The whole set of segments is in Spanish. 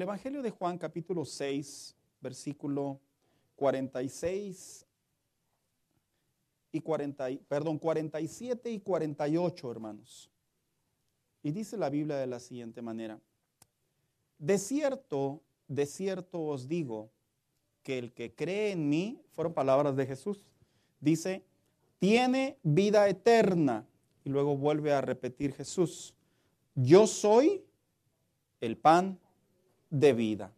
el Evangelio de Juan capítulo 6, versículo 46 y 40, perdón, 47 y 48, hermanos. Y dice la Biblia de la siguiente manera: De cierto, de cierto os digo que el que cree en mí, fueron palabras de Jesús, dice, tiene vida eterna. Y luego vuelve a repetir Jesús, yo soy el pan de vida.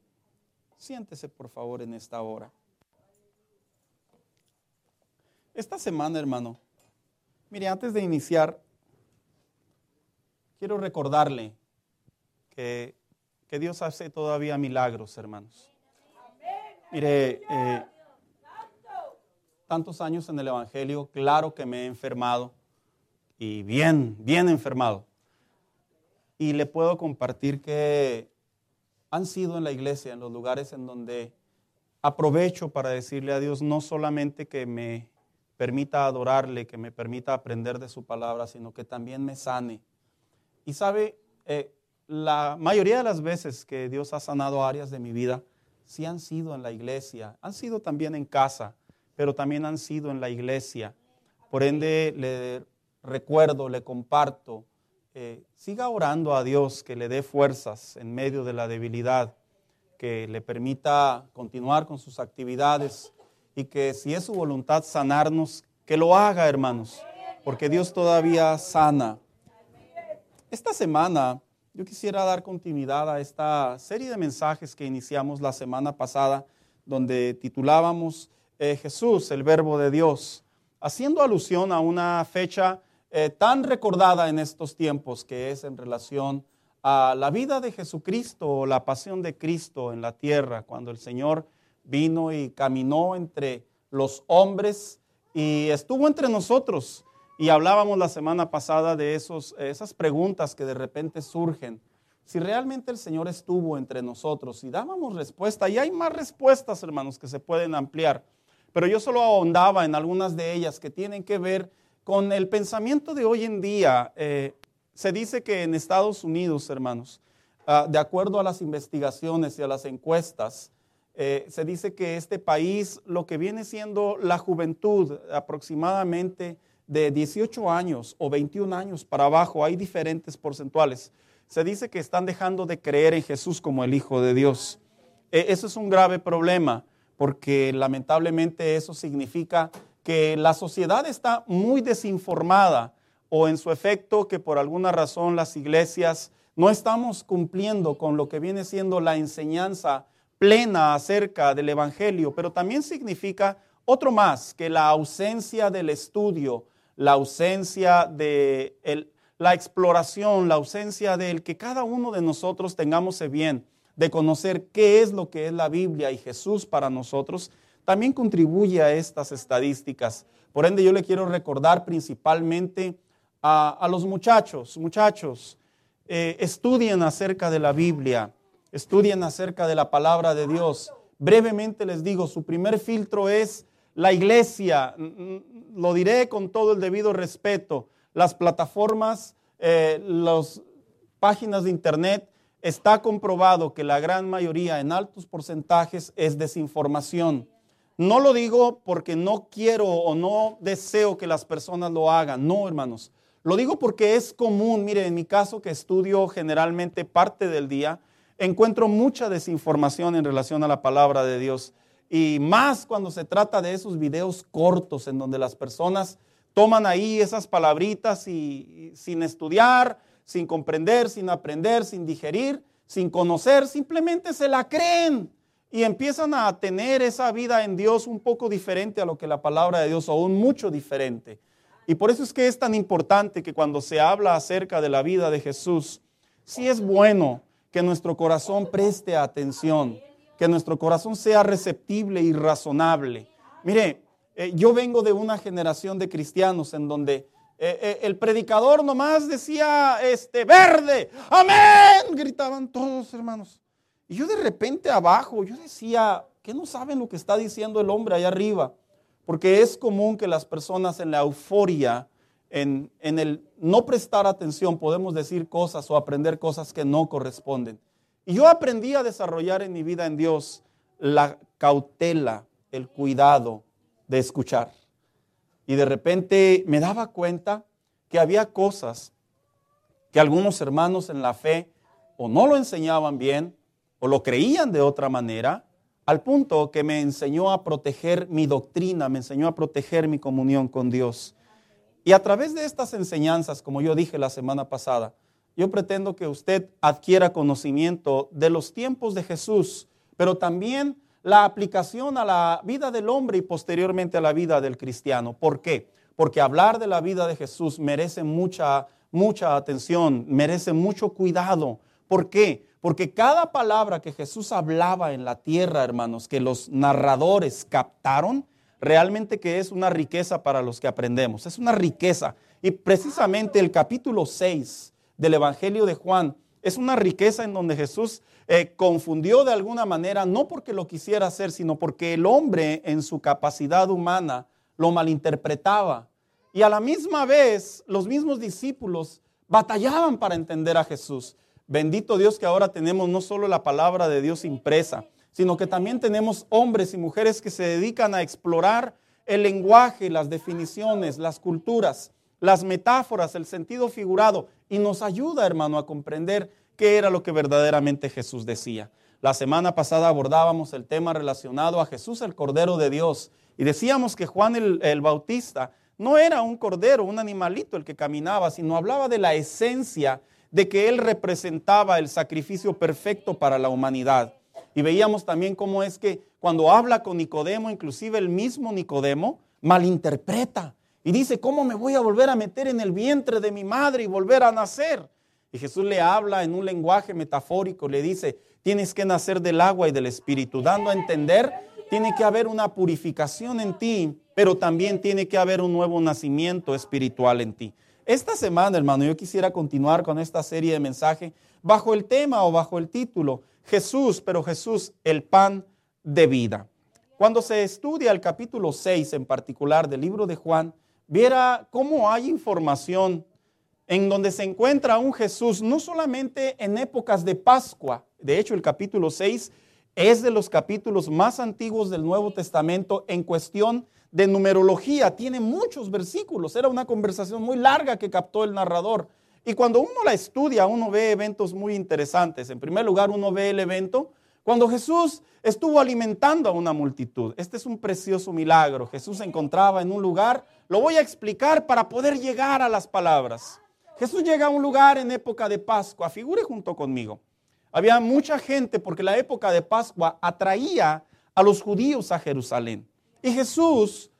Siéntese por favor en esta hora. Esta semana, hermano, mire, antes de iniciar, quiero recordarle que, Dios hace todavía milagros, hermanos. Mire, eh, tantos años en el Evangelio, claro que me he enfermado y bien, bien enfermado. Y le puedo compartir que han sido en la iglesia, en los lugares en donde aprovecho para decirle a Dios no solamente que me permita adorarle, que me permita aprender de su palabra, sino que también me sane. Y sabe, eh, la mayoría de las veces que Dios ha sanado áreas de mi vida, sí han sido en la iglesia, han sido también en casa, pero también han sido en la iglesia. Por ende, le recuerdo, le comparto, eh, siga orando a Dios que le dé fuerzas en medio de la debilidad, que le permita continuar con sus actividades y que si es su voluntad sanarnos, que lo haga, hermanos, porque Dios todavía sana. Esta semana yo quisiera dar continuidad a esta serie de mensajes que iniciamos la semana pasada, donde titulábamos eh, Jesús, el verbo de Dios, haciendo alusión a una fecha eh, tan recordada en estos tiempos, que es en relación a la vida de Jesucristo o la pasión de Cristo en la tierra, cuando el Señor vino y caminó entre los hombres y estuvo entre nosotros. Y hablábamos la semana pasada de esos, esas preguntas que de repente surgen. Si realmente el Señor estuvo entre nosotros y dábamos respuesta, y hay más respuestas, hermanos, que se pueden ampliar, pero yo solo ahondaba en algunas de ellas que tienen que ver con el pensamiento de hoy en día. Eh, se dice que en Estados Unidos, hermanos, ah, de acuerdo a las investigaciones y a las encuestas, eh, se dice que este país, lo que viene siendo la juventud, aproximadamente de 18 años o 21 años para abajo, hay diferentes porcentuales. Se dice que están dejando de creer en Jesús como el Hijo de Dios. E, eso es un grave problema porque lamentablemente eso significa que la sociedad está muy desinformada o en su efecto que por alguna razón las iglesias no estamos cumpliendo con lo que viene siendo la enseñanza plena acerca del Evangelio, pero también significa otro más, que la ausencia del estudio, la ausencia de la exploración, la ausencia del que cada uno de nosotros tengamos el bien de conocer qué es lo que es la Biblia y Jesús para nosotros, también contribuye a estas estadísticas. Por ende, yo le quiero recordar principalmente a, los muchachos, muchachos, eh, estudien acerca de la Biblia estudien acerca de la palabra de Dios. Brevemente les digo, su primer filtro es la iglesia. Lo diré con todo el debido respeto. Las plataformas, eh, las páginas de internet, está comprobado que la gran mayoría, en altos porcentajes, es desinformación. No lo digo porque no quiero o no deseo que las personas lo hagan, no, hermanos. Lo digo porque es común, mire, en mi caso que estudio generalmente parte del día, encuentro mucha desinformación en relación a la palabra de Dios. Y más cuando se trata de esos videos cortos en donde las personas toman ahí esas palabritas y, sin estudiar, sin comprender, sin aprender, sin digerir, sin conocer, simplemente se la creen y empiezan a tener esa vida en Dios un poco diferente a lo que la palabra de Dios, aún mucho diferente. Y por eso es que es tan importante que cuando se habla acerca de la vida de Jesús, sí es bueno que nuestro corazón preste atención, que nuestro corazón sea receptible y razonable. Mire, eh, yo vengo de una generación de cristianos en donde eh, eh, el predicador nomás decía, este, verde, amén, gritaban todos hermanos. Y yo de repente abajo, yo decía, ¿qué no saben lo que está diciendo el hombre allá arriba? Porque es común que las personas en la euforia en, el no prestar atención podemos decir cosas o aprender cosas que no corresponden. Y yo aprendí a desarrollar en mi vida en Dios la cautela, el cuidado de escuchar. Y de repente me daba cuenta que había cosas que algunos hermanos en la fe o no lo enseñaban bien o lo creían de otra manera, al punto que me enseñó a proteger mi doctrina, me enseñó a proteger mi comunión con Dios. Y a través de estas enseñanzas, como yo dije la semana pasada, yo pretendo que usted adquiera conocimiento de los tiempos de Jesús, pero también la aplicación a la vida del hombre y posteriormente a la vida del cristiano. ¿Por qué? Porque hablar de la vida de Jesús merece mucha, mucha atención, merece mucho cuidado. ¿Por qué? Porque cada palabra que Jesús hablaba en la tierra, hermanos, que los narradores captaron, realmente que es una riqueza para los que aprendemos, es una riqueza. Y precisamente el capítulo 6 del Evangelio de Juan es una riqueza en donde Jesús eh, confundió de alguna manera, no porque lo quisiera hacer, sino porque el hombre en su capacidad humana lo malinterpretaba. Y a la misma vez, los mismos discípulos batallaban para entender a Jesús. Bendito Dios que ahora tenemos no solo la palabra de Dios impresa, sino que también tenemos hombres y mujeres que se dedican a explorar el lenguaje, las definiciones, las culturas, las metáforas, el sentido figurado, y nos ayuda, hermano, a comprender qué era lo que verdaderamente Jesús decía. La semana pasada abordábamos el tema relacionado a Jesús, el Cordero de Dios, y decíamos que Juan el, Bautista no era un cordero, un animalito el que caminaba, sino hablaba de la esencia de que él representaba el sacrificio perfecto para la humanidad. Y veíamos también cómo es que cuando habla con Nicodemo, inclusive el mismo Nicodemo, malinterpreta y dice, ¿cómo me voy a volver a meter en el vientre de mi madre y volver a nacer? Y Jesús le habla en un lenguaje metafórico, le dice, tienes que nacer del agua y del espíritu, dando a entender, tiene que haber una purificación en ti, pero también tiene que haber un nuevo nacimiento espiritual en ti. Esta semana, hermano, yo quisiera continuar con esta serie de mensajes bajo el tema o bajo el título, Jesús, pero Jesús, el pan de vida. Cuando se estudia el capítulo 6 en particular del libro de Juan, viera cómo hay información en donde se encuentra un Jesús no solamente en épocas de Pascua, de hecho el capítulo 6 es de los capítulos más antiguos del Nuevo Testamento en cuestión de numerología, tiene muchos versículos, era una conversación muy larga que captó el narrador. Y cuando uno la estudia, uno ve eventos muy interesantes. En primer lugar, uno ve el evento cuando Jesús estuvo alimentando a una multitud. Este es un precioso milagro. Jesús se encontraba en un lugar, lo voy a explicar para poder llegar a las palabras. Jesús llega a un lugar en época de Pascua, figure junto conmigo. Había mucha gente porque la época de Pascua atraía a los judíos a Jerusalén. Y Jesús,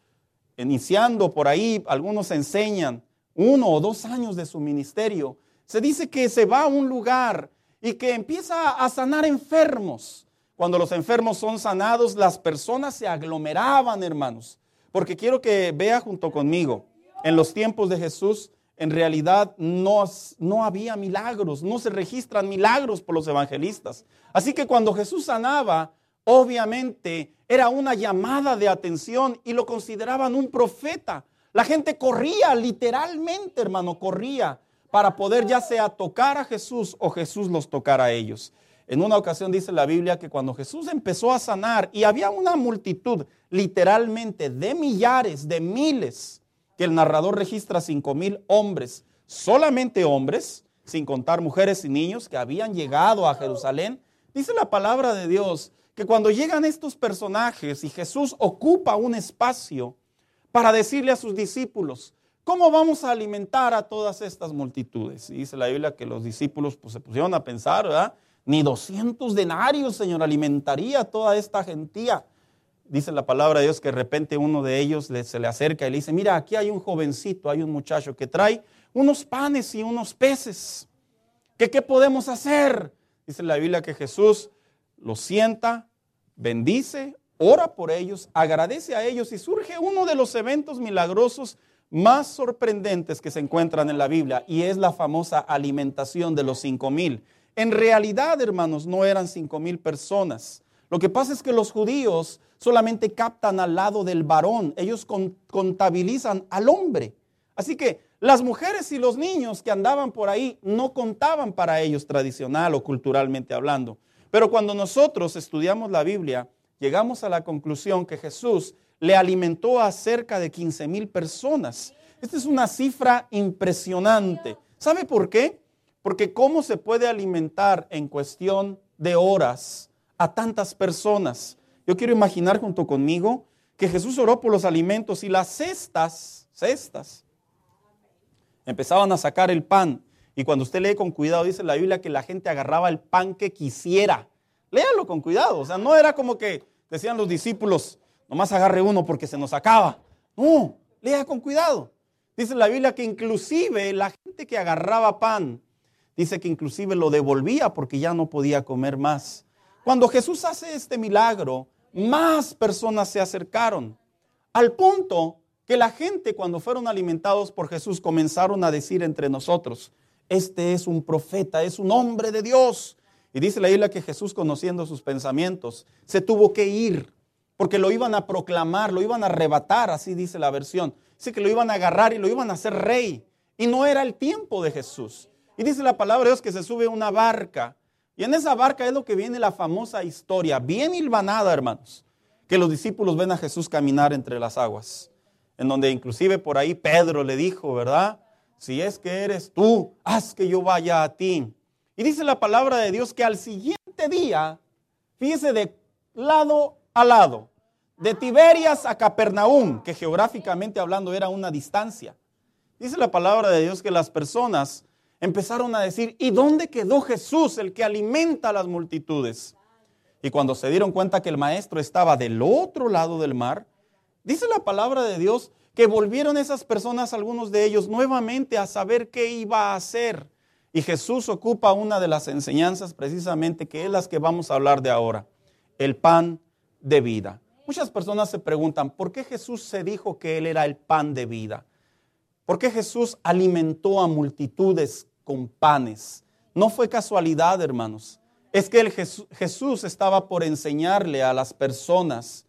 iniciando por ahí, algunos enseñan, uno o dos años de su ministerio, se dice que se va a un lugar y que empieza a sanar enfermos. Cuando los enfermos son sanados, las personas se aglomeraban, hermanos. Porque quiero que vea junto conmigo, en los tiempos de Jesús, en realidad no, no había milagros, no se registran milagros por los evangelistas. Así que cuando Jesús sanaba, obviamente era una llamada de atención y lo consideraban un profeta. La gente corría, literalmente, hermano, corría para poder ya sea tocar a Jesús o Jesús los tocar a ellos. En una ocasión dice la Biblia que cuando Jesús empezó a sanar y había una multitud, literalmente de millares, de miles, que el narrador registra cinco mil hombres, solamente hombres, sin contar mujeres y niños que habían llegado a Jerusalén, dice la palabra de Dios que cuando llegan estos personajes y Jesús ocupa un espacio, para decirle a sus discípulos, ¿cómo vamos a alimentar a todas estas multitudes? Y dice la Biblia que los discípulos pues, se pusieron a pensar, ¿verdad? Ni 200 denarios, Señor, alimentaría a toda esta gentía. Dice la palabra de Dios que de repente uno de ellos se le acerca y le dice, mira, aquí hay un jovencito, hay un muchacho que trae unos panes y unos peces. ¿Qué, qué podemos hacer? Dice la Biblia que Jesús los sienta, bendice, ora por ellos, agradece a ellos y surge uno de los eventos milagrosos más sorprendentes que se encuentran en la Biblia y es la famosa alimentación de los cinco mil. En realidad, hermanos, no eran cinco mil personas. Lo que pasa es que los judíos solamente captan al lado del varón, ellos contabilizan al hombre. Así que Las mujeres y los niños que andaban por ahí no contaban para ellos tradicional o culturalmente hablando. Pero cuando nosotros estudiamos la Biblia, llegamos a la conclusión que Jesús le alimentó a cerca de 15 mil personas. Esta es una cifra impresionante. ¿Sabe por qué? Porque ¿cómo se puede alimentar en cuestión de horas a tantas personas? Yo quiero imaginar junto conmigo que Jesús oró por los alimentos y las cestas, cestas, empezaban a sacar el pan. Y cuando usted lee con cuidado, dice la Biblia que la gente agarraba el pan que quisiera. Léalo con cuidado. O sea, no era como que decían los discípulos, nomás agarre uno porque se nos acaba. No, lea con cuidado. Dice la Biblia que inclusive la gente que agarraba pan, dice que inclusive lo devolvía porque ya no podía comer más. Cuando Jesús hace este milagro, más personas se acercaron, al punto que la gente cuando fueron alimentados por Jesús comenzaron a decir entre nosotros, este es un profeta, es un hombre de Dios. Y dice la Biblia que Jesús, conociendo sus pensamientos, se tuvo que ir, porque lo iban a proclamar, lo iban a arrebatar, así dice la versión. Dice que lo iban a agarrar y lo iban a hacer rey. Y no era el tiempo de Jesús. Y dice la palabra de Dios que se sube una barca y en esa barca es lo que viene la famosa historia, bien hilvanada, hermanos, que los discípulos ven a Jesús caminar entre las aguas, en donde inclusive por ahí Pedro le dijo, ¿verdad? Si es que eres tú, haz que yo vaya a ti. Y dice la palabra de Dios que al siguiente día, fíjese de lado a lado, de Tiberias a Capernaum, que geográficamente hablando era una distancia. Dice la palabra de Dios que las personas empezaron a decir, ¿y dónde quedó Jesús, el que alimenta a las multitudes? Y cuando se dieron cuenta que el maestro estaba del otro lado del mar, dice la palabra de Dios que volvieron esas personas, algunos de ellos, nuevamente a saber qué iba a hacer. Y Jesús ocupa una de las enseñanzas precisamente que es las que vamos a hablar de ahora, el pan de vida. Muchas personas se preguntan, ¿por qué Jesús se dijo que Él era el pan de vida? ¿Por qué Jesús alimentó a multitudes con panes. No fue casualidad, hermanos. Es que el Jesús estaba por enseñarle a las personas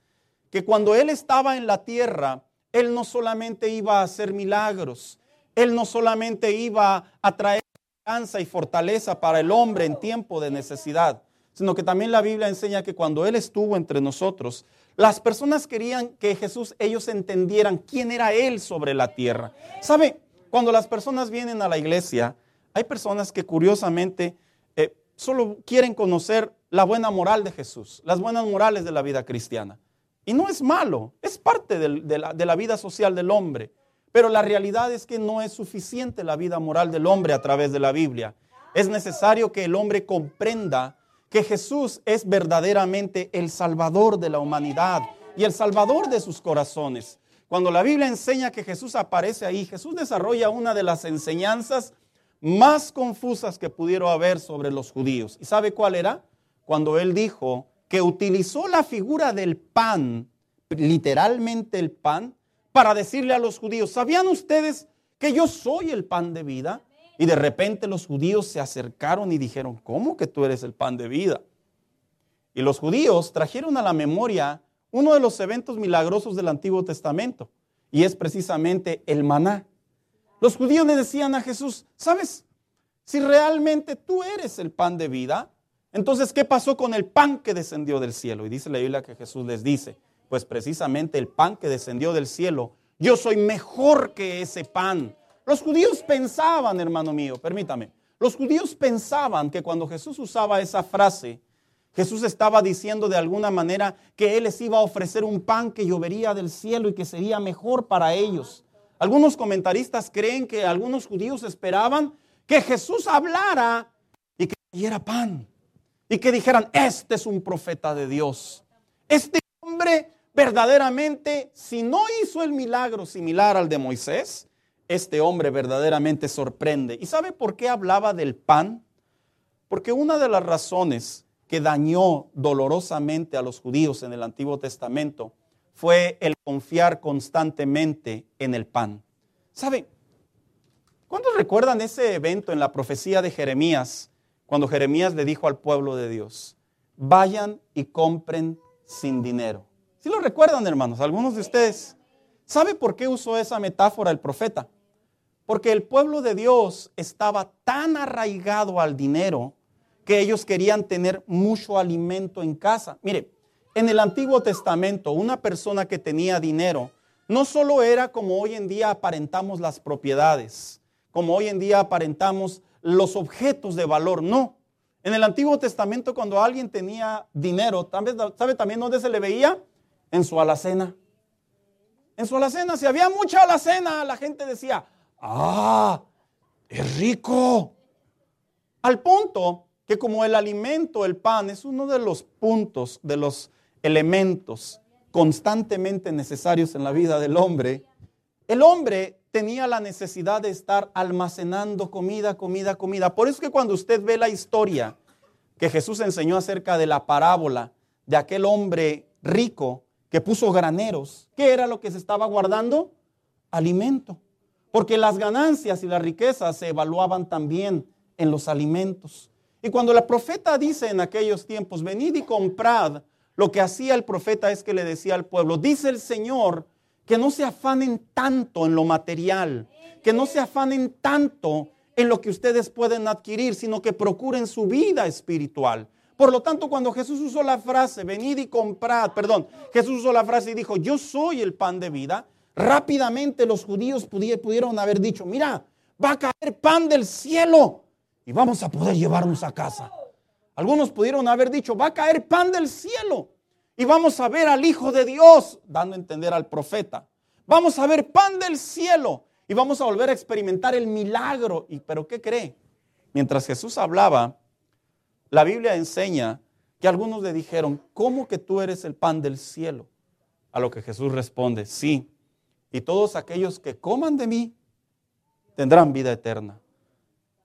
que cuando Él estaba en la tierra, Él no solamente iba a hacer milagros, Él no solamente iba a traer esperanza y fortaleza para el hombre en tiempo de necesidad, sino que también la Biblia enseña que cuando Él estuvo entre nosotros, las personas querían que Jesús, ellos entendieran quién era Él sobre la tierra. ¿Sabe? Cuando las personas vienen a la iglesia, hay personas que curiosamente eh, solo quieren conocer la buena moral de Jesús, las buenas morales de la vida cristiana. Y no es malo, es parte de, la, de la vida social del hombre. Pero la realidad es que no es suficiente la vida moral del hombre a través de la Biblia. Es necesario que el hombre comprenda que Jesús es verdaderamente el Salvador de la humanidad y el Salvador de sus corazones. Cuando la Biblia enseña que Jesús aparece ahí, Jesús desarrolla una de las enseñanzas más confusas que pudieron haber sobre los judíos. ¿Y sabe cuál era? Cuando él dijo que utilizó la figura del pan, literalmente el pan, para decirle a los judíos, ¿sabían ustedes que yo soy el pan de vida? Y de repente los judíos se acercaron y dijeron, ¿cómo que tú eres el pan de vida? Y los judíos trajeron a la memoria uno de los eventos milagrosos del Antiguo Testamento, y es precisamente el maná. Los judíos le decían a Jesús, ¿sabes? Si realmente tú eres el pan de vida, entonces ¿qué pasó con el pan que descendió del cielo? Y dice la Biblia que Jesús les dice, pues precisamente el pan que descendió del cielo, yo soy mejor que ese pan. Los judíos pensaban, hermano mío, permítame, los judíos pensaban que cuando Jesús usaba esa frase, Jesús estaba diciendo de alguna manera que Él les iba a ofrecer un pan que llovería del cielo y que sería mejor para ellos. Algunos comentaristas creen que algunos judíos esperaban que Jesús hablara y que diera pan. Y que dijeran, este es un profeta de Dios. Este hombre verdaderamente, si no hizo el milagro similar al de Moisés, este hombre verdaderamente sorprende. ¿Y sabe por qué hablaba del pan? Porque una de las razones que dañó dolorosamente a los judíos en el Antiguo Testamento fue el confiar constantemente en el pan. ¿Sabe? ¿Cuántos recuerdan ese evento en la profecía de Jeremías, cuando Jeremías le dijo al pueblo de Dios, vayan y compren sin dinero? ¿Sí lo recuerdan, hermanos? Algunos de ustedes. ¿Sabe por qué usó esa metáfora el profeta? Porque el pueblo de Dios estaba tan arraigado al dinero que ellos querían tener mucho alimento en casa. Mire, en el Antiguo Testamento, una persona que tenía dinero no solo era como hoy en día aparentamos las propiedades, como hoy en día aparentamos los objetos de valor, no. En el Antiguo Testamento, cuando alguien tenía dinero, ¿sabe también dónde se le veía? En su alacena. En su alacena, si había mucha alacena, la gente decía, ah, es rico. Al punto que como el alimento, el pan, es uno de los puntos, de los elementos constantemente necesarios en la vida del hombre, el hombre tenía la necesidad de estar almacenando comida, comida, comida. Por eso que cuando usted ve la historia que Jesús enseñó acerca de la parábola de aquel hombre rico que puso graneros, ¿qué era lo que se estaba guardando? Alimento. Porque las ganancias y las riquezas se evaluaban también en los alimentos. Y cuando la profeta dice en aquellos tiempos, venid y comprad, lo que hacía el profeta es que le decía al pueblo, dice el Señor, que no se afanen tanto en lo material, que no se afanen tanto en lo que ustedes pueden adquirir, sino que procuren su vida espiritual. Por lo tanto, cuando Jesús usó la frase, venid y comprad, perdón, Jesús usó la frase y dijo, yo soy el pan de vida, rápidamente los judíos pudieron haber dicho, mira, va a caer pan del cielo y vamos a poder llevarnos a casa. Algunos pudieron haber dicho, va a caer pan del cielo y vamos a ver al Hijo de Dios, dando a entender al profeta. Vamos a ver pan del cielo y vamos a volver a experimentar el milagro. ¿Y pero qué cree? Mientras Jesús hablaba, la Biblia enseña que algunos le dijeron, ¿cómo que tú eres el pan del cielo? A lo que Jesús responde, sí. Y todos aquellos que coman de mí tendrán vida eterna.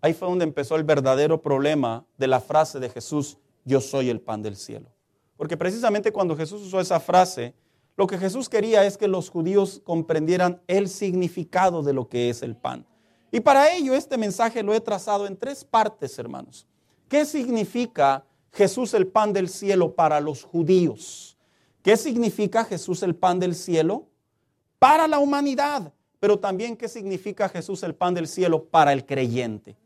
Ahí fue donde empezó el verdadero problema de la frase de Jesús, yo soy el pan del cielo. Porque precisamente cuando Jesús usó esa frase, lo que Jesús quería es que los judíos comprendieran el significado de lo que es el pan. Y para ello este mensaje lo he trazado en tres partes, hermanos. ¿Qué significa Jesús el pan del cielo para los judíos? ¿Qué significa Jesús el pan del cielo para la humanidad? Pero también qué significa Jesús el pan del cielo para el creyente.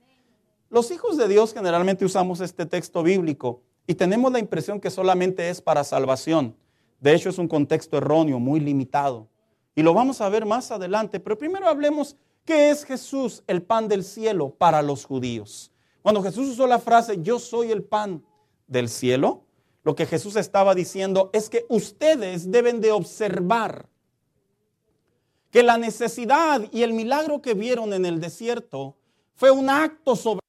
Los hijos de Dios generalmente usamos este texto bíblico y tenemos la impresión que solamente es para salvación. De hecho, es un contexto erróneo, muy limitado. Y lo vamos a ver más adelante. Pero primero hablemos qué es Jesús, el pan del cielo, para los judíos. Cuando Jesús usó la frase, yo soy el pan del cielo, lo que Jesús estaba diciendo es que ustedes deben de observar que la necesidad y el milagro que vieron en el desierto fue un acto sobre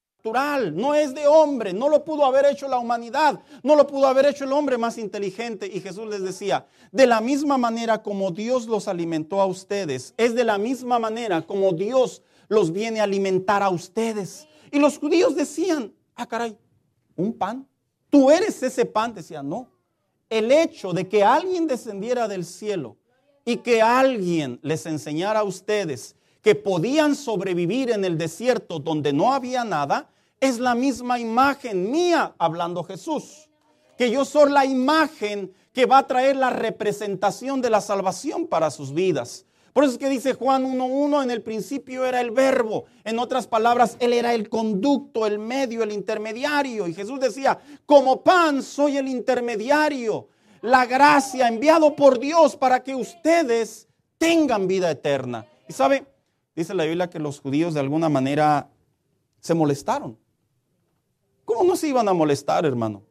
no es de hombre, no lo pudo haber hecho la humanidad, no lo pudo haber hecho el hombre más inteligente. Y Jesús les decía, de la misma manera como Dios los alimentó a ustedes, es de la misma manera como Dios los viene a alimentar a ustedes. Y los judíos decían, ah caray, un pan, tú eres ese pan, decían, no. El hecho de que alguien descendiera del cielo y que alguien les enseñara a ustedes que podían sobrevivir en el desierto donde no había nada, es la misma imagen mía, hablando Jesús. Que yo soy la imagen que va a traer la representación de la salvación para sus vidas. Por eso es que dice Juan 1.1, en el principio era el verbo. En otras palabras, Él era el conducto, el medio, el intermediario. Y Jesús decía, como pan soy el intermediario, la gracia enviado por Dios para que ustedes tengan vida eterna. Y sabe, dice la Biblia que los judíos de alguna manera se molestaron. ¿Cómo no se iban a molestar, hermano?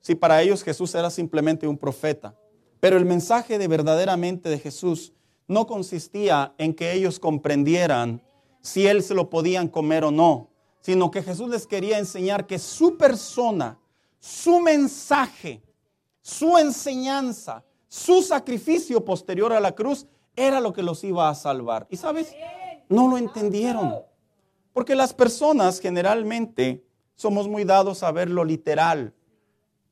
Si para ellos Jesús era simplemente un profeta. Pero el mensaje de verdaderamente de Jesús no consistía en que ellos comprendieran si él se lo podían comer o no, sino que Jesús les quería enseñar que su persona, su mensaje, su enseñanza, su sacrificio posterior a la cruz era lo que los iba a salvar. Y sabes, no lo entendieron. Porque las personas generalmente somos muy dados a ver lo literal.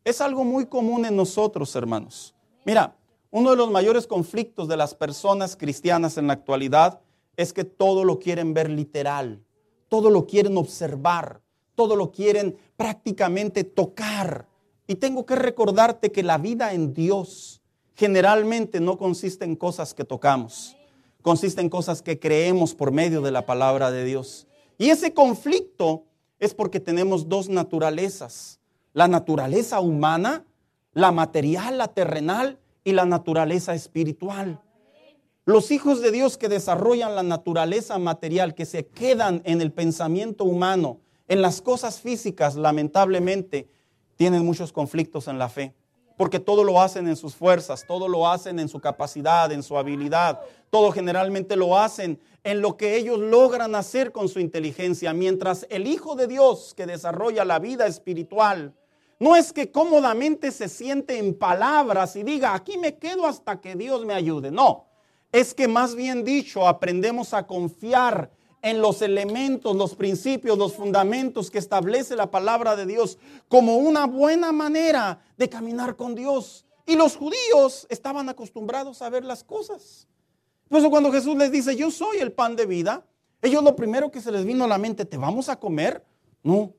Es algo muy común en nosotros, hermanos. Mira, uno de los mayores conflictos de las personas cristianas en la actualidad es que todo lo quieren ver literal, todo lo quieren observar, todo lo quieren prácticamente tocar. Y tengo que recordarte que la vida en Dios generalmente no consiste en cosas que tocamos consiste en cosas que creemos por medio de la palabra de Dios. Y ese conflicto es porque tenemos dos naturalezas. La naturaleza humana, la material, la terrenal y la naturaleza espiritual. Los hijos de Dios que desarrollan la naturaleza material, que se quedan en el pensamiento humano, en las cosas físicas, lamentablemente, tienen muchos conflictos en la fe. Porque todo lo hacen en sus fuerzas, todo lo hacen en su capacidad, en su habilidad, todo generalmente lo hacen en lo que ellos logran hacer con su inteligencia, mientras el Hijo de Dios que desarrolla la vida espiritual, no es que cómodamente se siente en palabras y diga, aquí me quedo hasta que Dios me ayude. No, es que más bien dicho, aprendemos a confiar en los elementos, los principios, los fundamentos que establece la palabra de Dios como una buena manera de caminar con Dios. Y los judíos estaban acostumbrados a ver las cosas. Por eso cuando Jesús les dice, yo soy el pan de vida, ellos lo primero que se les vino a la mente, ¿te vamos a comer? No.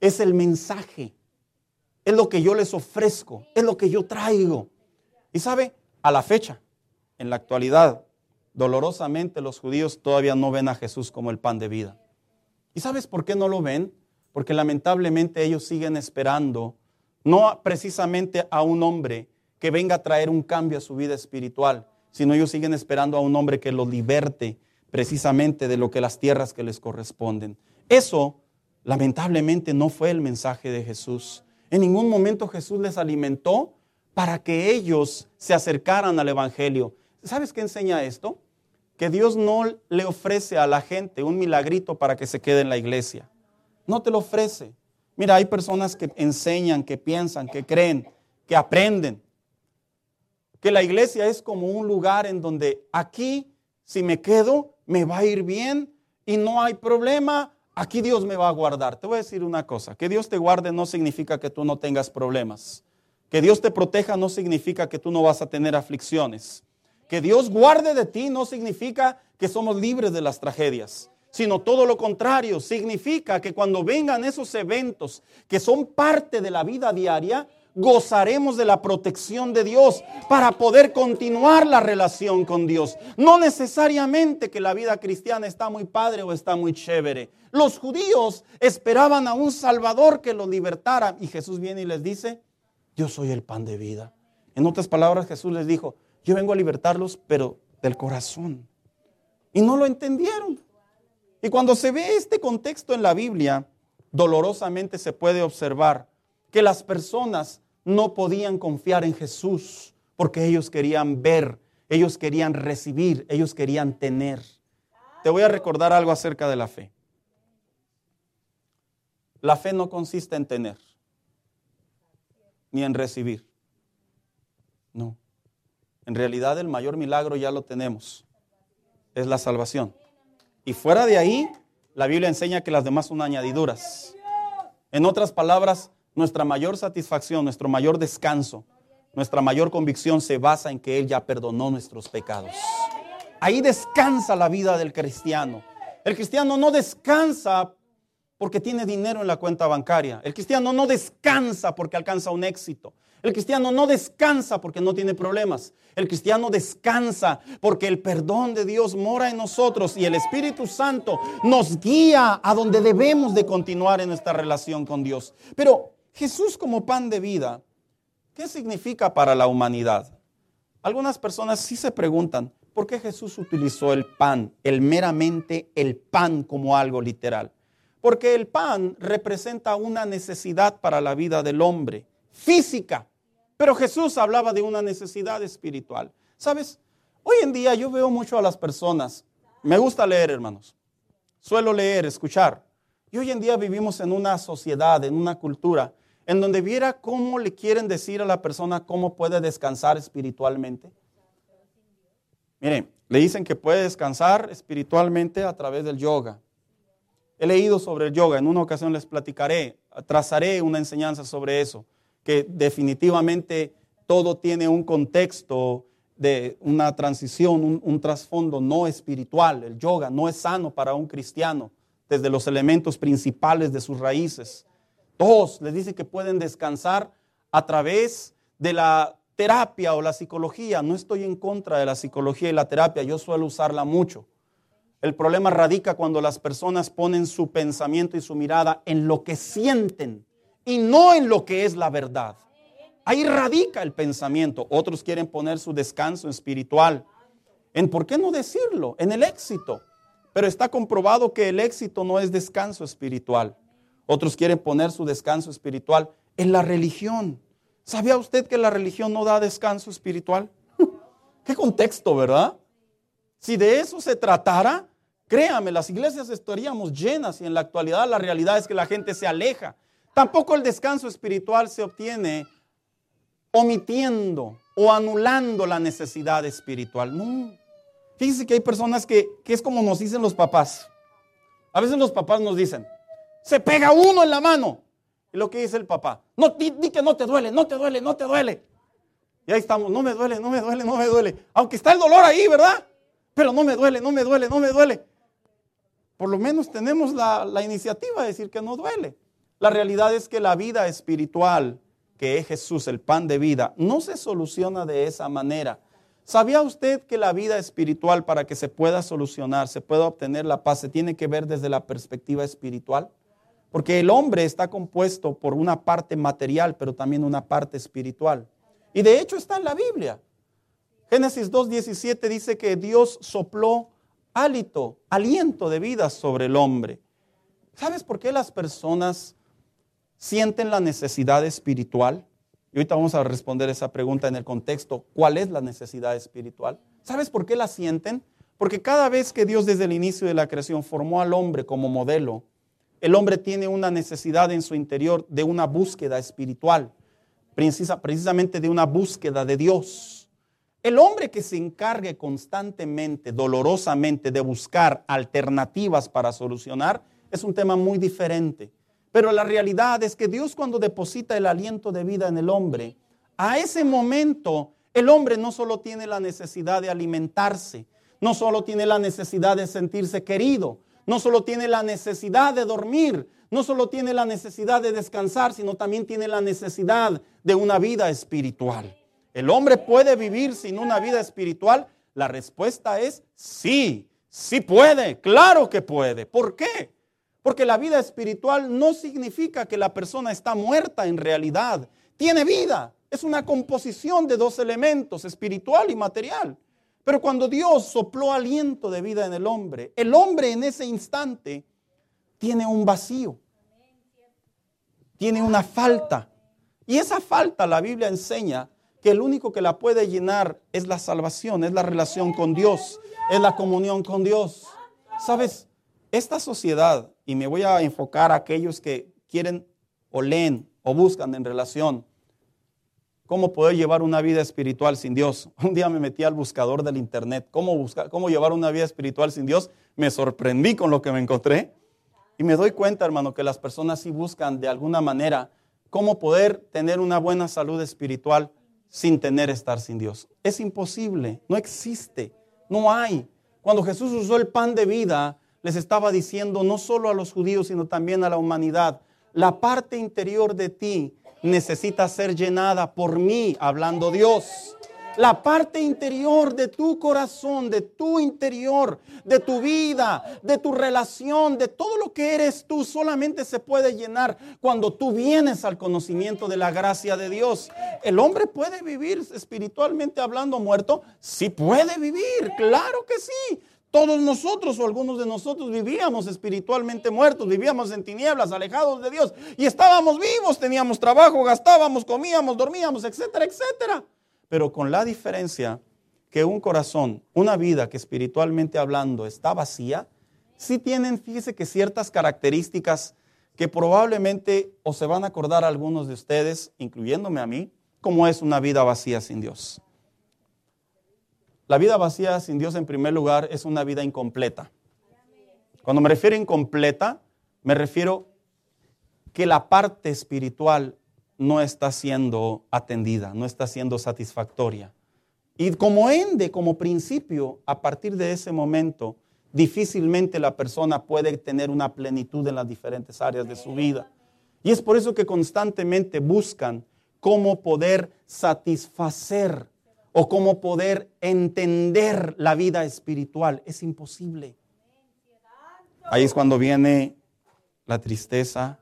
Es el mensaje. Es lo que yo les ofrezco. Es lo que yo traigo. Y sabe, a la fecha, en la actualidad, dolorosamente los judíos todavía no ven a Jesús como el pan de vida. ¿Y sabes por qué no lo ven? Porque lamentablemente ellos siguen esperando no precisamente a un hombre que venga a traer un cambio a su vida espiritual, sino ellos siguen esperando a un hombre que los liberte precisamente de lo que las tierras que les corresponden. Eso lamentablemente no fue el mensaje de Jesús. En ningún momento Jesús les alimentó para que ellos se acercaran al Evangelio. ¿Sabes qué enseña esto? Que Dios no le ofrece a la gente un milagrito para que se quede en la iglesia. No te lo ofrece. Mira, hay personas que enseñan, que piensan, que creen, que aprenden. Que la iglesia es como un lugar en donde aquí, si me quedo, me va a ir bien y no hay problema. Aquí Dios me va a guardar. Te voy a decir una cosa. Que Dios te guarde no significa que tú no tengas problemas. Que Dios te proteja no significa que tú no vas a tener aflicciones. Que Dios guarde de ti no significa que somos libres de las tragedias, sino todo lo contrario, significa que cuando vengan esos eventos que son parte de la vida diaria, gozaremos de la protección de Dios para poder continuar la relación con Dios. No necesariamente que la vida cristiana está muy padre o está muy chévere. Los judíos esperaban a un Salvador que los libertara y Jesús viene y les dice, yo soy el pan de vida. En otras palabras, Jesús les dijo, yo vengo a libertarlos, pero del corazón. Y no lo entendieron. Y cuando se ve este contexto en la Biblia, dolorosamente se puede observar que las personas no podían confiar en Jesús porque ellos querían ver, ellos querían recibir, ellos querían tener. Te voy a recordar algo acerca de la fe. La fe no consiste en tener, ni en recibir. No. En realidad el mayor milagro ya lo tenemos. Es la salvación. Y fuera de ahí, la Biblia enseña que las demás son añadiduras. En otras palabras, nuestra mayor satisfacción, nuestro mayor descanso, nuestra mayor convicción se basa en que Él ya perdonó nuestros pecados. Ahí descansa la vida del cristiano. El cristiano no descansa porque tiene dinero en la cuenta bancaria. El cristiano no descansa porque alcanza un éxito. El cristiano no descansa porque no tiene problemas. El cristiano descansa porque el perdón de Dios mora en nosotros y el Espíritu Santo nos guía a donde debemos de continuar en esta relación con Dios. Pero Jesús como pan de vida, ¿qué significa para la humanidad? Algunas personas sí se preguntan, ¿por qué Jesús utilizó el pan, el meramente el pan como algo literal? Porque el pan representa una necesidad para la vida del hombre física. Pero Jesús hablaba de una necesidad espiritual. ¿Sabes? Hoy en día yo veo mucho a las personas. Me gusta leer, hermanos. Suelo leer, escuchar. Y hoy en día vivimos en una sociedad, en una cultura, en donde viera cómo le quieren decir a la persona cómo puede descansar espiritualmente. Miren, le dicen que puede descansar espiritualmente a través del yoga. He leído sobre el yoga, en una ocasión les platicaré, trazaré una enseñanza sobre eso que definitivamente todo tiene un contexto de una transición, un, trasfondo no espiritual. El yoga no es sano para un cristiano desde los elementos principales de sus raíces. Dos, les dice que pueden descansar a través de la terapia o la psicología. No estoy en contra de la psicología y la terapia, yo suelo usarla mucho. El problema radica cuando las personas ponen su pensamiento y su mirada en lo que sienten y no en lo que es la verdad. Ahí radica el pensamiento. Otros quieren poner su descanso espiritual en, ¿por qué no decirlo? En el éxito. Pero está comprobado que el éxito no es descanso espiritual. Otros quieren poner su descanso espiritual en la religión. ¿Sabía usted que la religión no da descanso espiritual? ¿Qué contexto, verdad? Si de eso se tratara, créame, las iglesias estaríamos llenas y en la actualidad la realidad es que la gente se aleja. Tampoco el descanso espiritual se obtiene omitiendo o anulando la necesidad espiritual. Fíjense que hay personas que, es como nos dicen los papás. A veces los papás nos dicen, se pega uno en la mano lo que dice el papá, no, di, que no te duele, no te duele, no te duele. Y ahí estamos, no me duele, no me duele, no me duele. Aunque está el dolor ahí, ¿verdad? Pero no me duele, no me duele, no me duele. Por lo menos tenemos la iniciativa de decir que no duele. La realidad es que la vida espiritual, que es Jesús, el pan de vida, no se soluciona de esa manera. ¿Sabía usted que la vida espiritual para que se pueda solucionar, se pueda obtener la paz, se tiene que ver desde la perspectiva espiritual? Porque el hombre está compuesto por una parte material, pero también una parte espiritual. Y de hecho está en la Biblia. Génesis 2.17 dice que Dios sopló hálito, aliento de vida sobre el hombre. ¿Sabes por qué las personas sienten la necesidad espiritual? Y ahorita vamos a responder esa pregunta en el contexto. ¿Cuál es la necesidad espiritual? ¿Sabes por qué la sienten? Porque cada vez que Dios desde el inicio de la creación formó al hombre como modelo, el hombre tiene una necesidad en su interior de una búsqueda espiritual, precisamente de una búsqueda de Dios. El hombre que se encargue constantemente, dolorosamente, de buscar alternativas para solucionar, es un tema muy diferente. Pero la realidad es que Dios cuando deposita el aliento de vida en el hombre, a ese momento el hombre no solo tiene la necesidad de alimentarse, no solo tiene la necesidad de sentirse querido, no solo tiene la necesidad de dormir, no solo tiene la necesidad de descansar, sino también tiene la necesidad de una vida espiritual. ¿El hombre puede vivir sin una vida espiritual? La respuesta es sí, sí puede, claro que puede. ¿Por qué? Porque la vida espiritual no significa que la persona está muerta en realidad. Tiene vida. Es una composición de dos elementos, espiritual y material. Pero cuando Dios sopló aliento de vida en el hombre, el hombre en ese instante tiene un vacío, tiene una falta. Y esa falta la Biblia enseña que el único que la puede llenar es la salvación, es la relación con Dios, es la comunión con Dios. Sabes, esta sociedad, y me voy a enfocar a aquellos que quieren o leen o buscan en relación cómo poder llevar una vida espiritual sin Dios. Un día me metí al buscador del internet, cómo, buscar, cómo llevar una vida espiritual sin Dios. Me sorprendí con lo que me encontré. Y me doy cuenta, hermano, que las personas sí buscan de alguna manera cómo poder tener una buena salud espiritual sin tener estar sin Dios. Es imposible, no existe, no hay. Cuando Jesús usó el pan de vida, les estaba diciendo no solo a los judíos, sino también a la humanidad, la parte interior de ti necesita ser llenada por mí, hablando Dios. La parte interior de tu corazón, de tu interior, de tu vida, de tu relación, de todo lo que eres tú, solamente se puede llenar cuando tú vienes al conocimiento de la gracia de Dios. ¿El hombre puede vivir espiritualmente hablando muerto? Sí puede vivir, claro que sí. Todos nosotros o algunos de nosotros vivíamos espiritualmente muertos, vivíamos en tinieblas, alejados de Dios y estábamos vivos, teníamos trabajo, gastábamos, comíamos, dormíamos, etcétera, etcétera. Pero con la diferencia que un corazón, una vida que espiritualmente hablando está vacía, sí tienen, fíjese que ciertas características que probablemente o se van a acordar algunos de ustedes, incluyéndome a mí, como es una vida vacía sin Dios. La vida vacía sin Dios en primer lugar es una vida incompleta. Cuando me refiero a incompleta, me refiero que la parte espiritual no está siendo atendida, no está siendo satisfactoria. Y como ende, como principio, a partir de ese momento, difícilmente la persona puede tener una plenitud en las diferentes áreas de su vida. Y es por eso que constantemente buscan cómo poder satisfacer o cómo poder entender la vida espiritual. Es imposible. Ahí es cuando viene la tristeza,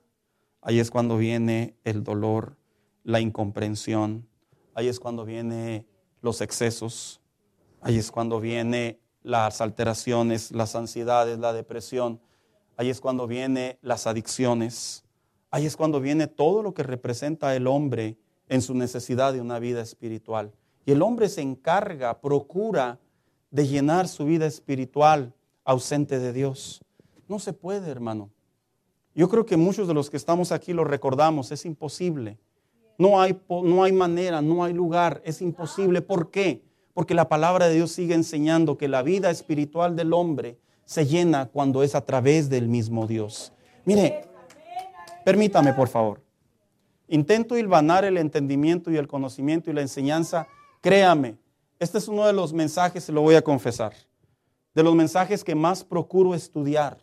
ahí es cuando viene el dolor, la incomprensión, ahí es cuando vienen los excesos, ahí es cuando vienen las alteraciones, las ansiedades, la depresión, ahí es cuando vienen las adicciones, ahí es cuando viene todo lo que representa el hombre en su necesidad de una vida espiritual. Y el hombre se encarga, procura de llenar su vida espiritual ausente de Dios. No se puede, hermano. Yo creo que muchos de los que estamos aquí lo recordamos, es imposible. No hay, no hay manera, no hay lugar, es imposible. ¿Por qué? Porque la palabra de Dios sigue enseñando que la vida espiritual del hombre se llena cuando es a través del mismo Dios. Mire, permítame por favor. Intento hilvanar el entendimiento y el conocimiento y la enseñanza. Créame, este es uno de los mensajes, se lo voy a confesar, de los mensajes que más procuro estudiar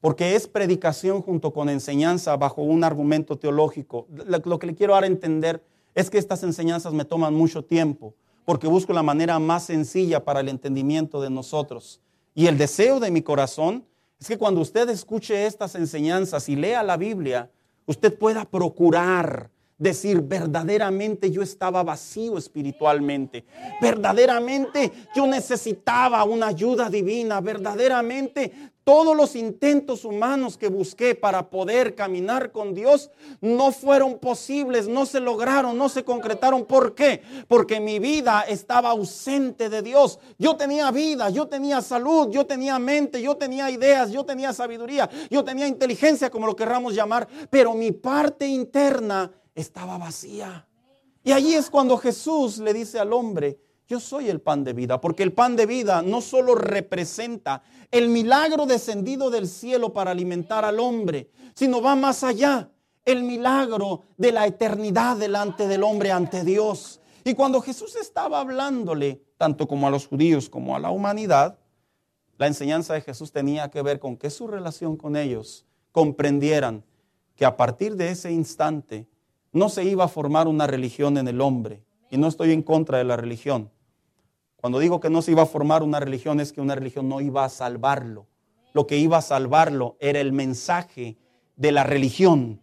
porque es predicación junto con enseñanza bajo un argumento teológico. Lo que le quiero dar a entender es que estas enseñanzas me toman mucho tiempo, porque busco la manera más sencilla para el entendimiento de nosotros. Y el deseo de mi corazón es que cuando usted escuche estas enseñanzas y lea la Biblia, usted pueda procurar decir, verdaderamente yo estaba vacío espiritualmente, verdaderamente yo necesitaba una ayuda divina, verdaderamente todos los intentos humanos que busqué para poder caminar con Dios no fueron posibles, no se lograron, no se concretaron. ¿Por qué? Porque mi vida estaba ausente de Dios. Yo tenía vida, yo tenía salud, yo tenía mente, yo tenía ideas, yo tenía sabiduría, yo tenía inteligencia, como lo querramos llamar, pero mi parte interna estaba vacía. Y allí es cuando Jesús le dice al hombre, yo soy el pan de vida, porque el pan de vida no solo representa el milagro descendido del cielo para alimentar al hombre, sino va más allá, el milagro de la eternidad delante del hombre ante Dios. Y cuando Jesús estaba hablándole, tanto como a los judíos como a la humanidad, la enseñanza de Jesús tenía que ver con que su relación con ellos comprendieran que a partir de ese instante no se iba a formar una religión en el hombre. Y no estoy en contra de la religión. Cuando digo que no se iba a formar una religión es que una religión no iba a salvarlo. Lo que iba a salvarlo era el mensaje de la religión,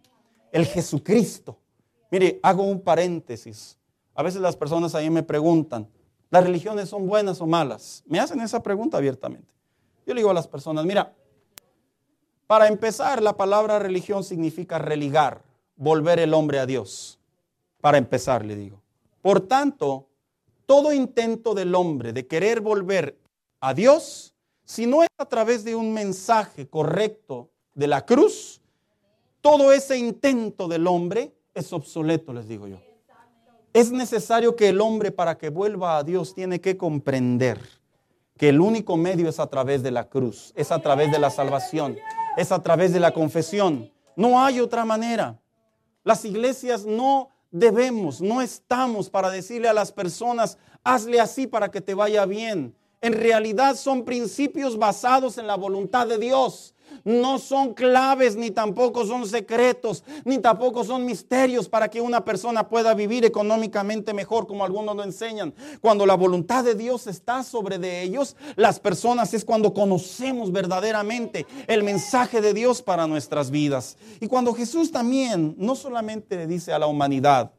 el Jesucristo. Mire, hago un paréntesis. A veces las personas ahí me preguntan, ¿las religiones son buenas o malas? Me hacen esa pregunta abiertamente. Yo le digo a las personas, mira, para empezar, la palabra religión significa religar, volver el hombre a Dios. Para empezar, le digo. Por tanto, todo intento del hombre de querer volver a Dios, si no es a través de un mensaje correcto de la cruz, todo ese intento del hombre es obsoleto, les digo yo. Es necesario que el hombre para que vuelva a Dios tiene que comprender que el único medio es a través de la cruz, es a través de la salvación, es a través de la confesión. No hay otra manera. Las iglesias no debemos, no estamos para decirle a las personas, hazle así para que te vaya bien. En realidad son principios basados en la voluntad de Dios. No son claves ni tampoco son secretos, ni tampoco son misterios para que una persona pueda vivir económicamente mejor como algunos lo enseñan. Cuando la voluntad de Dios está sobre de ellos, las personas es cuando conocemos verdaderamente el mensaje de Dios para nuestras vidas. Y cuando Jesús también no solamente le dice a la humanidad,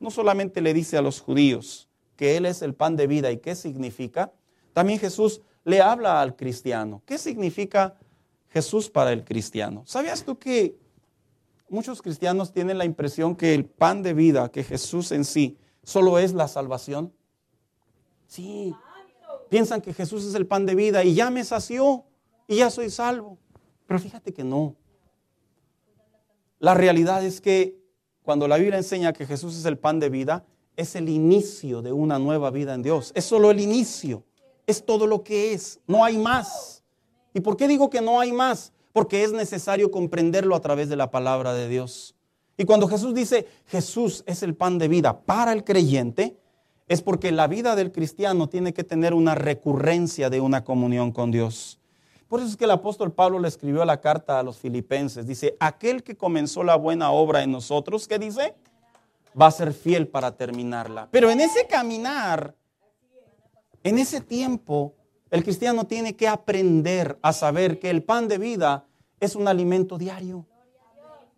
no solamente le dice a los judíos que Él es el pan de vida y qué significa, también Jesús le habla al cristiano. ¿Qué significa Jesús para el cristiano. ¿Sabías tú que muchos cristianos tienen la impresión que el pan de vida, que Jesús en sí, solo es la salvación? Sí. Piensan que Jesús es el pan de vida y ya me sació y ya soy salvo. Pero fíjate que no. La realidad es que cuando la Biblia enseña que Jesús es el pan de vida, es el inicio de una nueva vida en Dios. Es solo el inicio. Es todo lo que es. No hay más. ¿Y por qué digo que no hay más? Porque es necesario comprenderlo a través de la palabra de Dios. Y cuando Jesús dice, Jesús es el pan de vida para el creyente, es porque la vida del cristiano tiene que tener una recurrencia de una comunión con Dios. Por eso es que el apóstol Pablo le escribió la carta a los filipenses. Dice, aquel que comenzó la buena obra en nosotros, ¿qué dice? va a ser fiel para terminarla. Pero en ese caminar, en ese tiempo, el cristiano tiene que aprender a saber que el pan de vida es un alimento diario.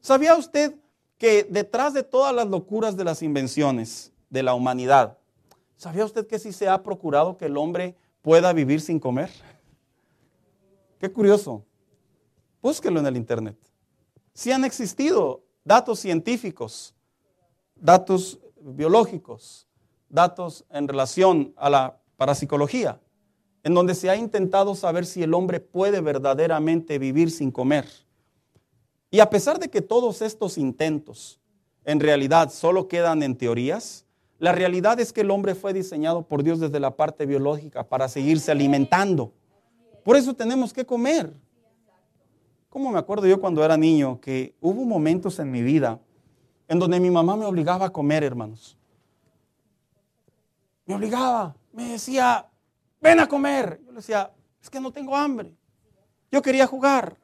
¿Sabía usted que detrás de todas las locuras de las invenciones de la humanidad, ¿sabía usted que sí se ha procurado que el hombre pueda vivir sin comer? Qué curioso. Búsquelo en el internet. Si han existido datos científicos, datos biológicos, datos en relación a la parapsicología, en donde se ha intentado saber si el hombre puede verdaderamente vivir sin comer. Y a pesar de que todos estos intentos en realidad solo quedan en teorías, la realidad es que el hombre fue diseñado por Dios desde la parte biológica para seguirse alimentando. Por eso tenemos que comer. ¿Cómo me acuerdo yo cuando era niño que hubo momentos en mi vida en donde mi mamá me obligaba a comer, hermanos? Me obligaba, me decía, ven a comer. Yo le decía, es que no tengo hambre. Yo quería jugar.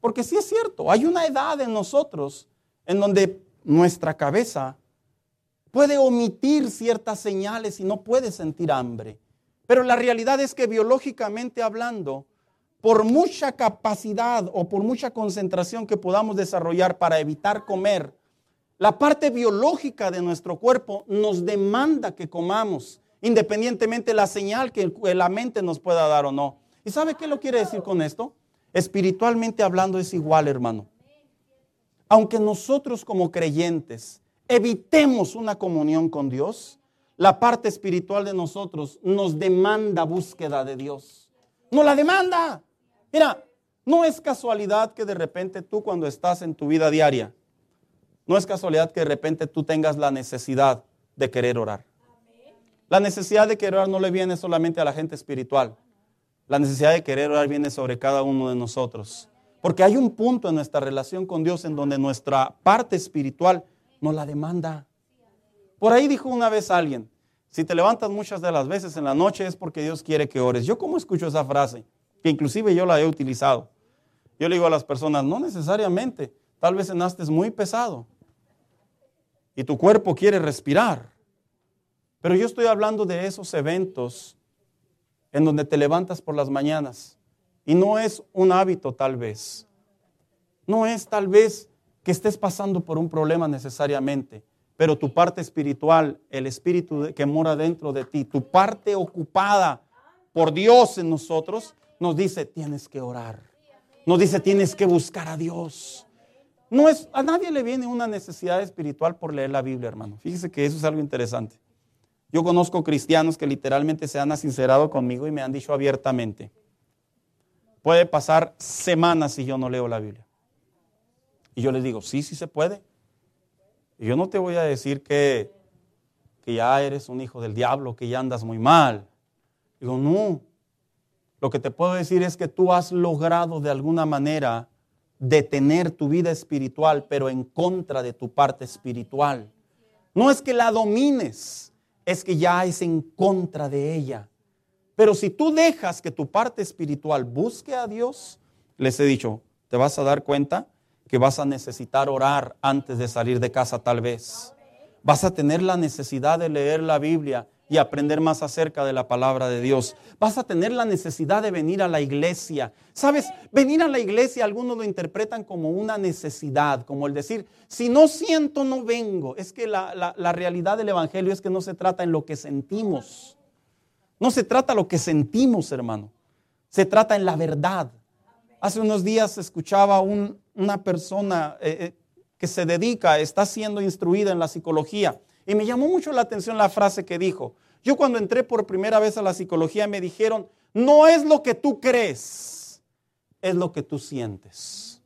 Porque sí es cierto, hay una edad en nosotros en donde nuestra cabeza puede omitir ciertas señales y no puede sentir hambre. Pero la realidad es que biológicamente hablando, por mucha capacidad o por mucha concentración que podamos desarrollar para evitar comer, la parte biológica de nuestro cuerpo nos demanda que comamos, independientemente de la señal que la mente nos pueda dar o no. ¿Y sabe qué lo quiere decir con esto? Espiritualmente hablando es igual, hermano. Aunque nosotros como creyentes evitemos una comunión con Dios, la parte espiritual de nosotros nos demanda búsqueda de Dios. No la demanda. Mira, no es casualidad que de repente tú cuando estás en tu vida diaria, no es casualidad que de repente tú tengas la necesidad de querer orar. La necesidad de querer orar no le viene solamente a la gente espiritual. La necesidad de querer orar viene sobre cada uno de nosotros. Porque hay un punto en nuestra relación con Dios en donde nuestra parte espiritual nos la demanda. Por ahí dijo una vez alguien, si te levantas muchas de las veces en la noche es porque Dios quiere que ores. Yo cómo escucho esa frase, que inclusive yo la he utilizado. Yo le digo a las personas, no necesariamente, tal vez cenaste muy pesado y tu cuerpo quiere respirar. Pero yo estoy hablando de esos eventos en donde te levantas por las mañanas. Y no es un hábito tal vez. No es tal vez que estés pasando por un problema necesariamente, pero tu parte espiritual, el espíritu que mora dentro de ti, tu parte ocupada por Dios en nosotros, nos dice, tienes que orar. Nos dice, tienes que buscar a Dios. No es, a nadie le viene una necesidad espiritual por leer la Biblia, hermano. Fíjese que eso es algo interesante. Yo conozco cristianos que literalmente se han sincerado conmigo y me han dicho abiertamente, puede pasar semanas si yo no leo la Biblia. Y yo les digo, sí, sí se puede. Y yo no te voy a decir que, que ya eres un hijo del diablo, que ya andas muy mal. Digo, no. Lo que te puedo decir es que tú has logrado de alguna manera detener tu vida espiritual, pero en contra de tu parte espiritual. No es que la domines, es que ya es en contra de ella. Pero si tú dejas que tu parte espiritual busque a Dios, les he dicho, te vas a dar cuenta que vas a necesitar orar antes de salir de casa tal vez. Vas a tener la necesidad de leer la Biblia y aprender más acerca de la palabra de Dios. Vas a tener la necesidad de venir a la iglesia. Sabes, venir a la iglesia algunos lo interpretan como una necesidad, como el decir, si no siento, no vengo. Es que la, la realidad del Evangelio es que no se trata en lo que sentimos. No se trata lo que sentimos, hermano. Se trata en la verdad. Hace unos días escuchaba una persona eh, eh, que se dedica, está siendo instruida en la psicología y me llamó mucho la atención la frase que dijo. Yo cuando entré por primera vez a la psicología me dijeron, no es lo que tú crees, es lo que tú sientes.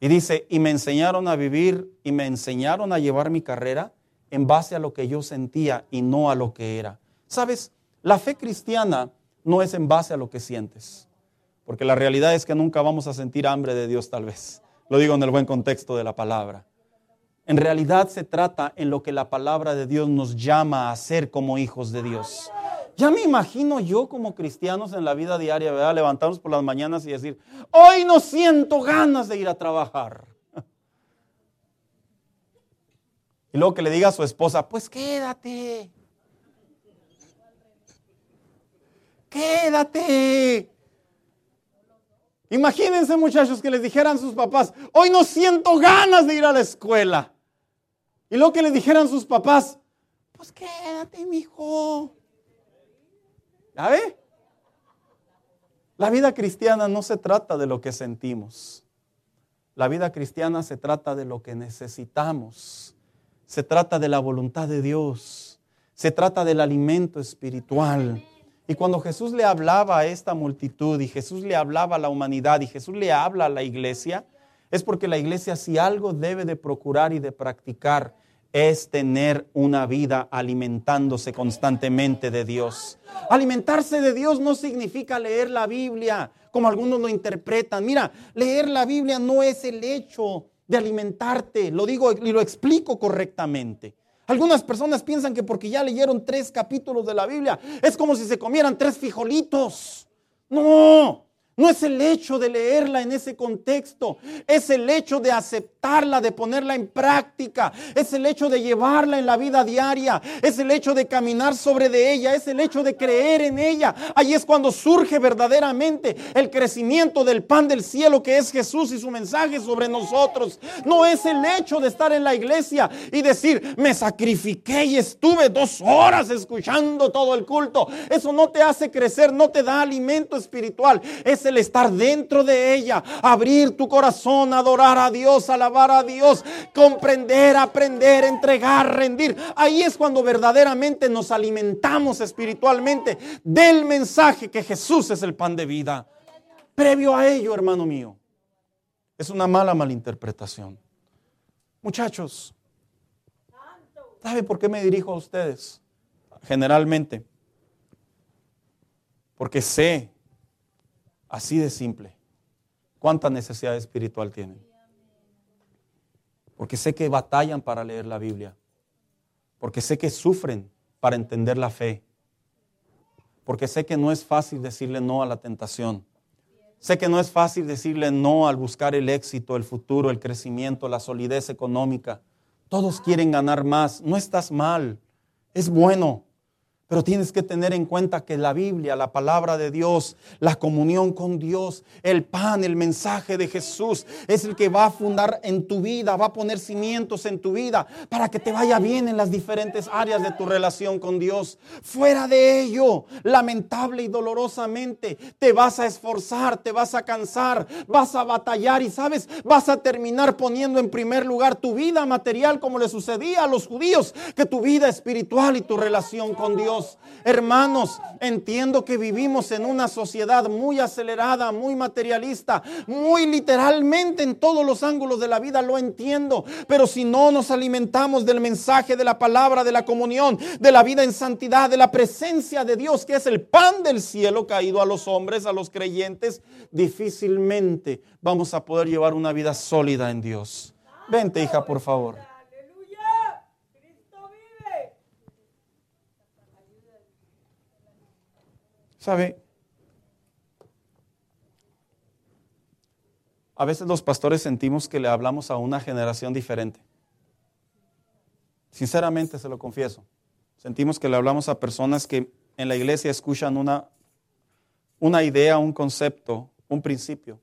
Y dice, y me enseñaron a vivir y me enseñaron a llevar mi carrera en base a lo que yo sentía y no a lo que era. Sabes, la fe cristiana no es en base a lo que sientes, porque la realidad es que nunca vamos a sentir hambre de Dios tal vez. Lo digo en el buen contexto de la palabra. En realidad se trata en lo que la palabra de Dios nos llama a hacer como hijos de Dios. Ya me imagino yo como cristianos en la vida diaria, ¿verdad? Levantarnos por las mañanas y decir, hoy no siento ganas de ir a trabajar. Y luego que le diga a su esposa, pues quédate. Quédate. Imagínense muchachos que les dijeran sus papás, hoy no siento ganas de ir a la escuela. Y luego que les dijeran sus papás, pues quédate, mi hijo. ¿Ya? La vida cristiana no se trata de lo que sentimos. La vida cristiana se trata de lo que necesitamos. Se trata de la voluntad de Dios. Se trata del alimento espiritual. Y cuando Jesús le hablaba a esta multitud y Jesús le hablaba a la humanidad y Jesús le habla a la iglesia, es porque la iglesia si algo debe de procurar y de practicar es tener una vida alimentándose constantemente de Dios. Alimentarse de Dios no significa leer la Biblia, como algunos lo interpretan. Mira, leer la Biblia no es el hecho de alimentarte, lo digo y lo explico correctamente. Algunas personas piensan que porque ya leyeron tres capítulos de la Biblia, es como si se comieran tres frijolitos. No, no es el hecho de leerla en ese contexto, es el hecho de aceptarla, de ponerla en práctica, es el hecho de llevarla en la vida diaria, es el hecho de caminar sobre de ella, es el hecho de creer en ella. Ahí es cuando surge verdaderamente el crecimiento del pan del cielo que es Jesús y su mensaje sobre nosotros. No es el hecho de estar en la iglesia y decir, me sacrifiqué y estuve dos horas escuchando todo el culto. Eso no te hace crecer, no te da alimento espiritual. Es el estar dentro de ella, abrir tu corazón, adorar a Dios, alabar a Dios, comprender, aprender, entregar, rendir. Ahí es cuando verdaderamente nos alimentamos espiritualmente del mensaje que Jesús es el pan de vida. Previo a ello, hermano mío, es una mala malinterpretación. Muchachos, ¿sabe por qué me dirijo a ustedes? Generalmente, porque sé Así de simple. ¿Cuánta necesidad espiritual tienen? Porque sé que batallan para leer la Biblia. Porque sé que sufren para entender la fe. Porque sé que no es fácil decirle no a la tentación. Sé que no es fácil decirle no al buscar el éxito, el futuro, el crecimiento, la solidez económica. Todos quieren ganar más. No estás mal. Es bueno. Pero tienes que tener en cuenta que la Biblia, la palabra de Dios, la comunión con Dios, el pan, el mensaje de Jesús, es el que va a fundar en tu vida, va a poner cimientos en tu vida para que te vaya bien en las diferentes áreas de tu relación con Dios. Fuera de ello, lamentable y dolorosamente, te vas a esforzar, te vas a cansar, vas a batallar y sabes, vas a terminar poniendo en primer lugar tu vida material como le sucedía a los judíos, que tu vida espiritual y tu relación con Dios. Hermanos, entiendo que vivimos en una sociedad muy acelerada, muy materialista, muy literalmente en todos los ángulos de la vida, lo entiendo. Pero si no nos alimentamos del mensaje de la palabra, de la comunión, de la vida en santidad, de la presencia de Dios, que es el pan del cielo caído a los hombres, a los creyentes, difícilmente vamos a poder llevar una vida sólida en Dios. Vente, hija, por favor. ¿Sabe? A veces los pastores sentimos que le hablamos a una generación diferente. Sinceramente se lo confieso. Sentimos que le hablamos a personas que en la iglesia escuchan una, una idea, un concepto, un principio.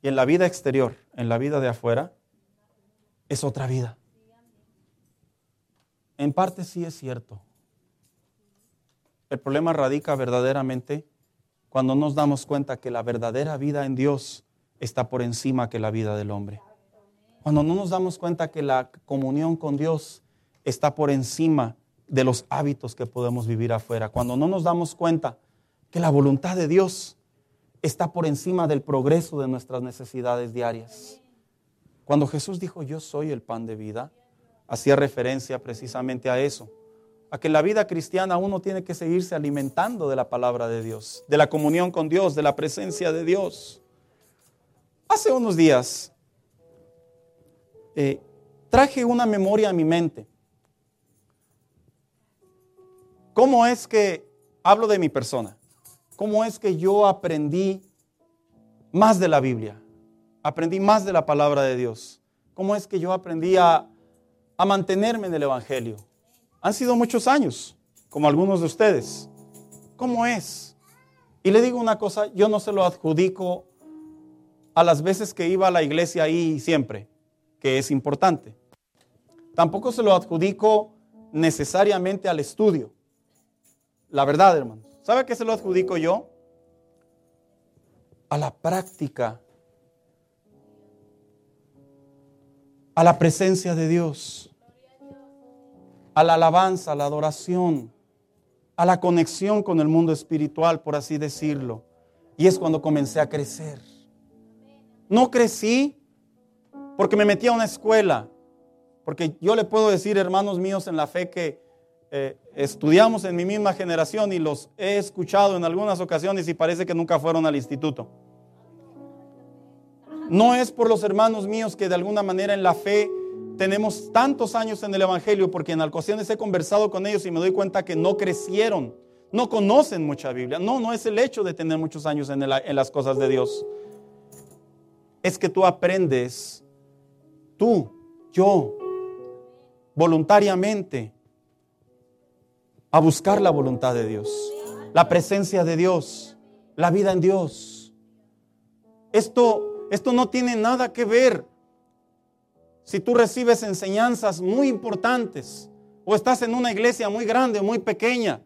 Y en la vida exterior, en la vida de afuera, es otra vida. En parte sí es cierto. El problema radica verdaderamente cuando nos damos cuenta que la verdadera vida en Dios está por encima que la vida del hombre. Cuando no nos damos cuenta que la comunión con Dios está por encima de los hábitos que podemos vivir afuera. Cuando no nos damos cuenta que la voluntad de Dios está por encima del progreso de nuestras necesidades diarias. Cuando Jesús dijo, yo soy el pan de vida, hacía referencia precisamente a eso a que la vida cristiana uno tiene que seguirse alimentando de la palabra de Dios, de la comunión con Dios, de la presencia de Dios. Hace unos días eh, traje una memoria a mi mente. ¿Cómo es que hablo de mi persona? ¿Cómo es que yo aprendí más de la Biblia? Aprendí más de la palabra de Dios. ¿Cómo es que yo aprendí a a mantenerme en el Evangelio. Han sido muchos años, como algunos de ustedes. ¿Cómo es? Y le digo una cosa, yo no se lo adjudico a las veces que iba a la iglesia ahí siempre, que es importante. Tampoco se lo adjudico necesariamente al estudio. La verdad, hermano. ¿Sabe qué se lo adjudico yo? A la práctica. A la presencia de Dios. A la alabanza, a la adoración. A la conexión con el mundo espiritual, por así decirlo. Y es cuando comencé a crecer. No crecí porque me metí a una escuela. Porque yo le puedo decir, hermanos míos, en la fe que eh, estudiamos en mi misma generación y los he escuchado en algunas ocasiones y parece que nunca fueron al instituto. No es por los hermanos míos que de alguna manera en la fe tenemos tantos años en el Evangelio, porque en ocasiones he conversado con ellos y me doy cuenta que no crecieron, no conocen mucha Biblia. No, no es el hecho de tener muchos años en, en las cosas de Dios. Es que tú aprendes, tú, yo, voluntariamente, a buscar la voluntad de Dios, la presencia de Dios, la vida en Dios. Esto, esto no tiene nada que ver si tú recibes enseñanzas muy importantes o estás en una iglesia muy grande muy pequeña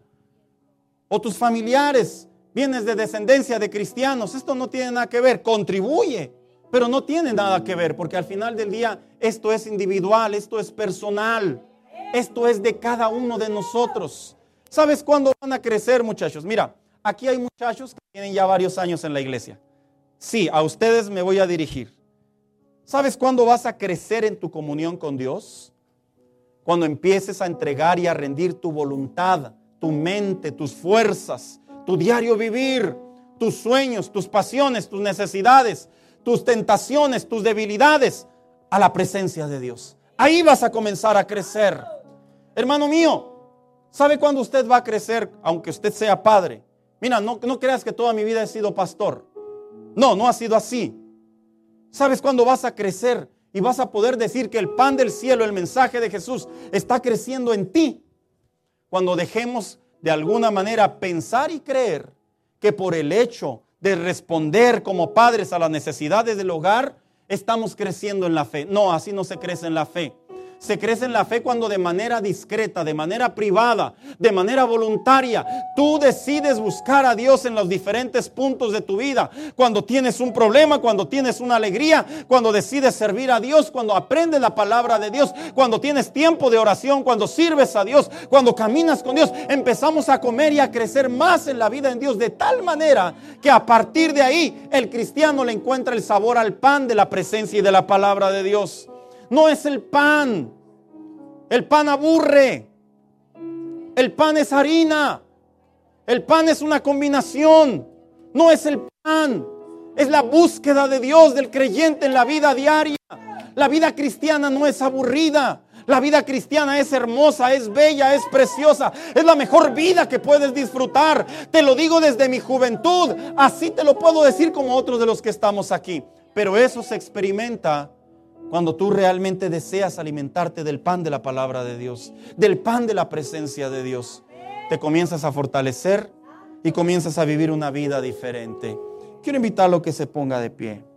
o tus familiares vienes de descendencia de cristianos. Esto no tiene nada que ver, contribuye, pero no tiene nada que ver porque al final del día esto es individual, esto es personal, esto es de cada uno de nosotros. ¿Sabes cuándo van a crecer, muchachos? Mira, aquí hay muchachos que tienen ya varios años en la iglesia. Sí, a ustedes me voy a dirigir. ¿Sabes cuándo vas a crecer en tu comunión con Dios? Cuando empieces a entregar y a rendir tu voluntad, tu mente, tus fuerzas, tu diario vivir, tus sueños, tus pasiones, tus necesidades, tus tentaciones, tus debilidades a la presencia de Dios. Ahí vas a comenzar a crecer. Hermano mío, ¿Sabe cuándo usted va a crecer, aunque usted sea padre? Mira, no, no creas que toda mi vida he sido pastor. No, no ha sido así. ¿Sabes cuándo vas a crecer y vas a poder decir que el pan del cielo, el mensaje de Jesús, está creciendo en ti? Cuando dejemos de alguna manera pensar y creer que por el hecho de responder como padres a las necesidades del hogar, estamos creciendo en la fe. No, así no se crece en la fe. Se crece en la fe cuando de manera discreta, de manera privada, de manera voluntaria, tú decides buscar a Dios en los diferentes puntos de tu vida. Cuando tienes un problema, cuando tienes una alegría, cuando decides servir a Dios, cuando aprendes la palabra de Dios, cuando tienes tiempo de oración, cuando sirves a Dios, cuando caminas con Dios, empezamos a comer y a crecer más en la vida en Dios de tal manera que a partir de ahí el cristiano le encuentra el sabor al pan de la presencia y de la palabra de Dios. No es el pan. El pan aburre. El pan es harina. El pan es una combinación. No es el pan. Es la búsqueda de Dios del creyente en la vida diaria. La vida cristiana no es aburrida. La vida cristiana es hermosa, es bella, es preciosa. Es la mejor vida que puedes disfrutar. Te lo digo desde mi juventud. Así te lo puedo decir como otros de los que estamos aquí. Pero eso se experimenta cuando tú realmente deseas alimentarte del pan de la palabra de Dios, del pan de la presencia de Dios, te comienzas a fortalecer y comienzas a vivir una vida diferente. Quiero invitarlo a que se ponga de pie.